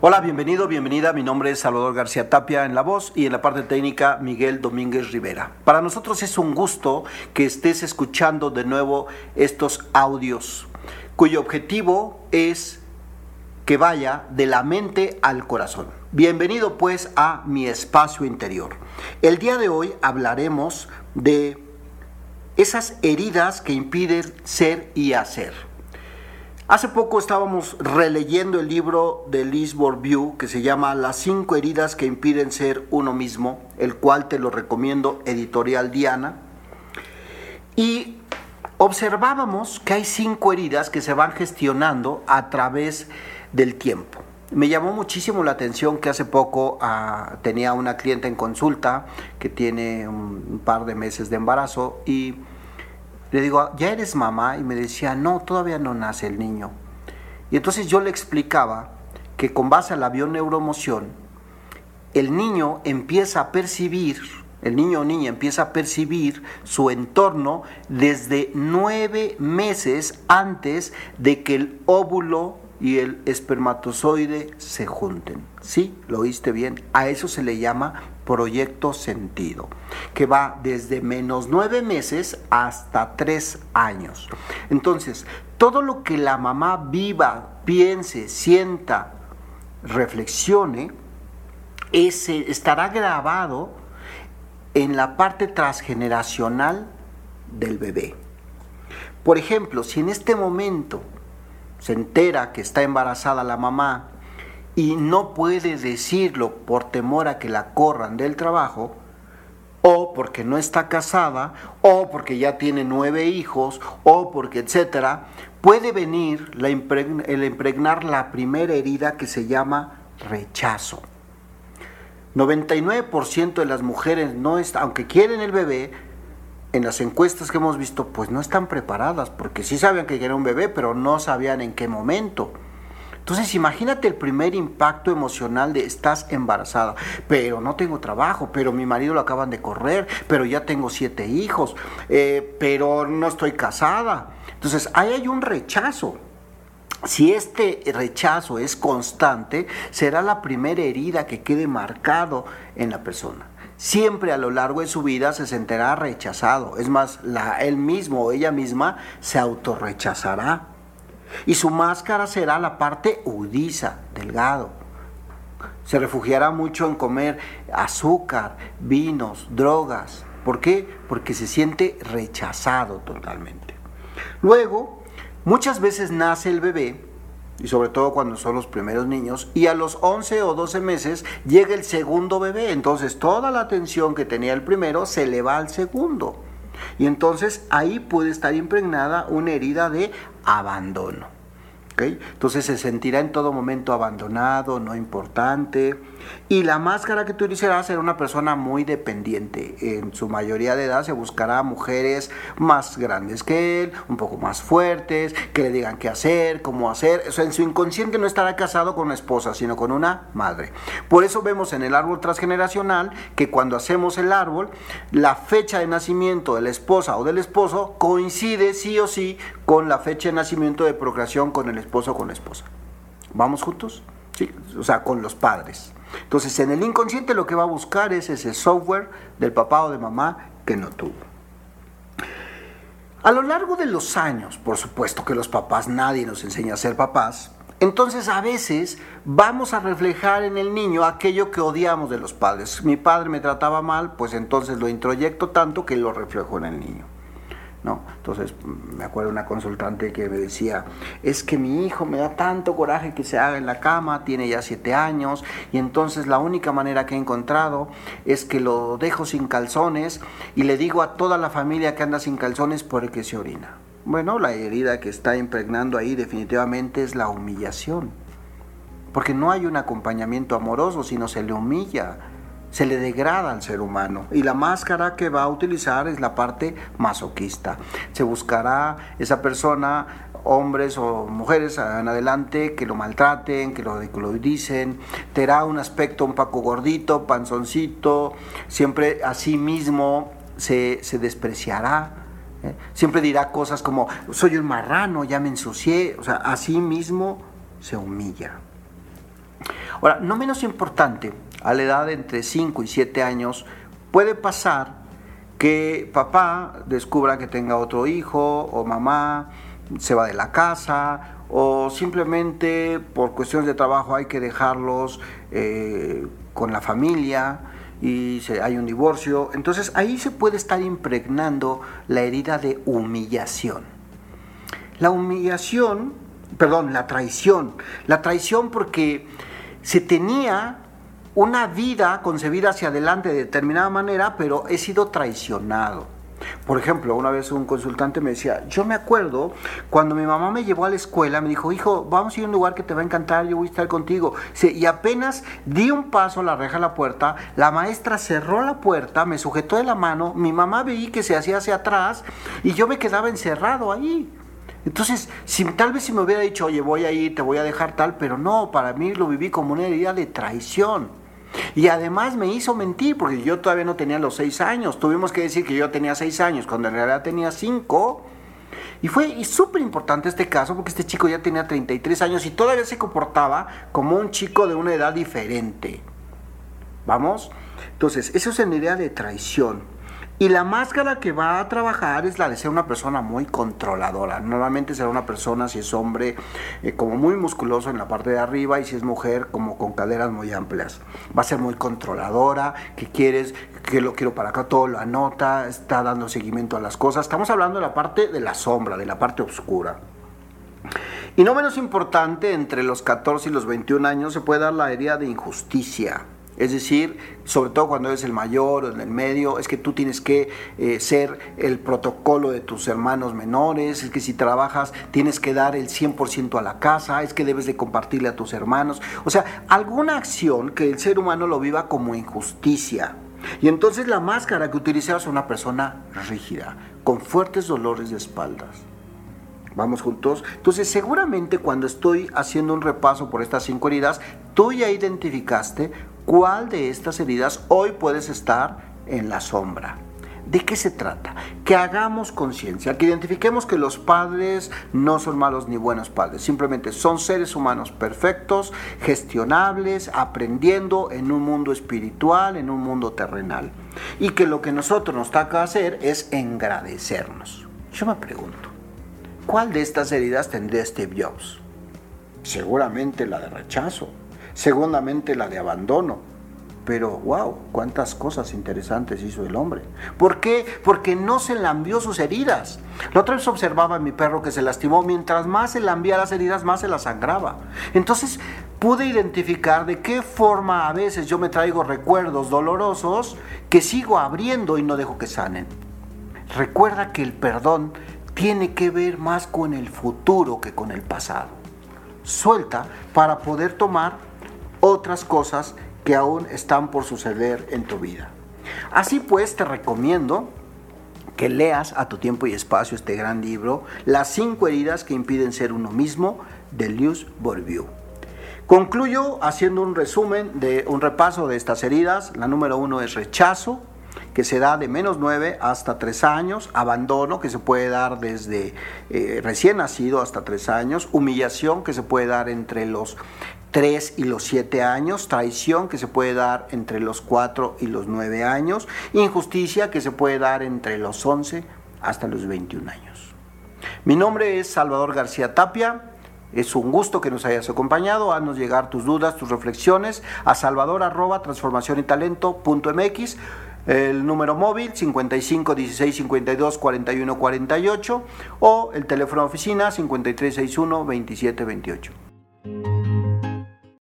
Hola, bienvenido, bienvenida. Mi nombre es Salvador García Tapia en la voz y en la parte técnica Miguel Domínguez Rivera. Para nosotros es un gusto que estés escuchando de nuevo estos audios, cuyo objetivo es que vaya de la mente al corazón. Bienvenido pues a mi espacio interior. El día de hoy hablaremos de esas heridas que impiden ser y hacer. Hace poco estábamos releyendo el libro de Liz Bourbeau que se llama Las cinco heridas que impiden ser uno mismo, el cual te lo recomiendo, editorial Diana. Y observábamos que hay cinco heridas que se van gestionando a través del tiempo. Me llamó muchísimo la atención que hace poco ah, tenía una clienta en consulta que tiene un par de meses de embarazo y le digo, ¿ya eres mamá? Y me decía, no, todavía no nace el niño. Y entonces yo le explicaba que con base a la bioneuromoción, el niño empieza a percibir, el niño o niña empieza a percibir su entorno desde nueve meses antes de que el óvulo y el espermatozoide se junten. ¿Sí? ¿Lo oíste bien? A eso se le llama proyecto sentido, que va desde menos nueve meses hasta tres años. Entonces, todo lo que la mamá viva, piense, sienta, reflexione, ese estará grabado en la parte transgeneracional del bebé. Por ejemplo, si en este momento se entera que está embarazada la mamá y no puede decirlo por temor a que la corran del trabajo, o porque no está casada, o porque ya tiene nueve hijos, o porque etcétera, puede venir el impregnar la primera herida que se llama rechazo. 99% de las mujeres no está, aunque quieren el bebé, en las encuestas que hemos visto, pues no están preparadas, porque sí sabían que era un bebé, pero no sabían en qué momento. Entonces imagínate el primer impacto emocional de estás embarazada, pero no tengo trabajo, pero mi marido lo acaban de correr, pero ya tengo siete hijos, eh, pero no estoy casada. Entonces ahí hay un rechazo. Si este rechazo es constante, será la primera herida que quede marcado en la persona siempre a lo largo de su vida se sentirá rechazado. Es más, la, él mismo o ella misma se autorrechazará. Y su máscara será la parte udiza, delgado. Se refugiará mucho en comer azúcar, vinos, drogas. ¿Por qué? Porque se siente rechazado totalmente. Luego, muchas veces nace el bebé y sobre todo cuando son los primeros niños, y a los 11 o 12 meses llega el segundo bebé, entonces toda la atención que tenía el primero se le va al segundo. Y entonces ahí puede estar impregnada una herida de abandono. Entonces se sentirá en todo momento abandonado, no importante. Y la máscara que tú utilizarás será una persona muy dependiente. En su mayoría de edad se buscará mujeres más grandes que él, un poco más fuertes, que le digan qué hacer, cómo hacer. O en su inconsciente no estará casado con una esposa, sino con una madre. Por eso vemos en el árbol transgeneracional que cuando hacemos el árbol, la fecha de nacimiento de la esposa o del esposo coincide sí o sí con la fecha de nacimiento de procreación con el esposo o con la esposa. ¿Vamos juntos? Sí, o sea, con los padres. Entonces, en el inconsciente lo que va a buscar es ese software del papá o de mamá que no tuvo. A lo largo de los años, por supuesto que los papás, nadie nos enseña a ser papás, entonces a veces vamos a reflejar en el niño aquello que odiamos de los padres. Mi padre me trataba mal, pues entonces lo introyecto tanto que lo reflejo en el niño. ¿No? Entonces me acuerdo una consultante que me decía, es que mi hijo me da tanto coraje que se haga en la cama, tiene ya siete años, y entonces la única manera que he encontrado es que lo dejo sin calzones y le digo a toda la familia que anda sin calzones porque se orina. Bueno, la herida que está impregnando ahí definitivamente es la humillación, porque no hay un acompañamiento amoroso, sino se le humilla se le degrada al ser humano. Y la máscara que va a utilizar es la parte masoquista. Se buscará esa persona, hombres o mujeres en adelante, que lo maltraten, que lo ridiculicen. Tendrá un aspecto un poco gordito, panzoncito, siempre a sí mismo se, despreciará. ¿eh? Siempre dirá cosas como, soy un marrano, ya me ensucié. O sea, a sí mismo se humilla. Ahora, no menos importante, a la edad de entre 5 y 7 años, puede pasar que papá descubra que tenga otro hijo o mamá se va de la casa o simplemente por cuestiones de trabajo hay que dejarlos eh, con la familia y hay un divorcio. Entonces ahí se puede estar impregnando la herida de humillación. La humillación, perdón, la traición. La traición porque se tenía una vida concebida hacia adelante de determinada manera, pero he sido traicionado. Por ejemplo, una vez un consultante me decía, yo me acuerdo cuando mi mamá me llevó a la escuela, me dijo, hijo, vamos a ir a un lugar que te va a encantar, yo voy a estar contigo. Y apenas di un paso a la reja de la puerta, la maestra cerró la puerta, me sujetó de la mano, mi mamá veí que se hacía hacia atrás y yo me quedaba encerrado ahí. Entonces, si, tal vez si me hubiera dicho, oye, voy a ir, te voy a dejar tal, pero no, para mí lo viví como una herida de traición. Y además me hizo mentir porque yo todavía no tenía los seis años. Tuvimos que decir que yo tenía seis años cuando en realidad tenía cinco. Y fue súper importante este caso porque este chico ya tenía 33 años y todavía se comportaba como un chico de una edad diferente. ¿Vamos? Entonces, eso es en idea de traición. Y la máscara que va a trabajar es la de ser una persona muy controladora. Normalmente será una persona, si es hombre, eh, como muy musculoso en la parte de arriba y si es mujer, como con caderas muy amplias. Va a ser muy controladora, que quieres, que lo quiero para acá, todo lo anota, está dando seguimiento a las cosas. Estamos hablando de la parte de la sombra, de la parte oscura. Y no menos importante, entre los 14 y los 21 años se puede dar la herida de injusticia es decir, sobre todo cuando eres el mayor o en el medio, es que tú tienes que eh, ser el protocolo de tus hermanos menores, es que si trabajas tienes que dar el 100% a la casa, es que debes de compartirle a tus hermanos. O sea, alguna acción que el ser humano lo viva como injusticia. Y entonces la máscara que utilizas es una persona rígida, con fuertes dolores de espaldas. Vamos juntos. Entonces, seguramente cuando estoy haciendo un repaso por estas cinco heridas, tú ya identificaste cuál de estas heridas hoy puedes estar en la sombra. ¿De qué se trata? Que hagamos conciencia, que identifiquemos que los padres no son malos ni buenos padres, simplemente son seres humanos perfectos, gestionables, aprendiendo en un mundo espiritual, en un mundo terrenal. Y que lo que nosotros nos toca hacer es engradecernos. Yo me pregunto, ¿cuál de estas heridas tendría Steve Jobs? Seguramente la de rechazo, segundamente la de abandono. Pero wow, cuántas cosas interesantes hizo el hombre. ¿Por qué? Porque no se lambió sus heridas. La otra vez observaba a mi perro que se lastimó, mientras más se lambía las heridas, más se las sangraba. Entonces pude identificar de qué forma a veces yo me traigo recuerdos dolorosos que sigo abriendo y no dejo que sanen. Recuerda que el perdón tiene que ver más con el futuro que con el pasado. Suelta para poder tomar otras cosas que aún están por suceder en tu vida. Así pues, te recomiendo que leas a tu tiempo y espacio este gran libro, Las cinco heridas que impiden ser uno mismo, de Luis Bourdieu. Concluyo haciendo un resumen de un repaso de estas heridas. La número uno es rechazo, que se da de menos 9 hasta 3 años, abandono que se puede dar desde eh, recién nacido hasta 3 años, humillación que se puede dar entre los 3 y los 7 años, traición que se puede dar entre los 4 y los 9 años, injusticia que se puede dar entre los 11 hasta los 21 años. Mi nombre es Salvador García Tapia. Es un gusto que nos hayas acompañado. Haznos llegar tus dudas, tus reflexiones a salvador el número móvil 55 16 52 41 48 o el teléfono oficina 5361 27 28.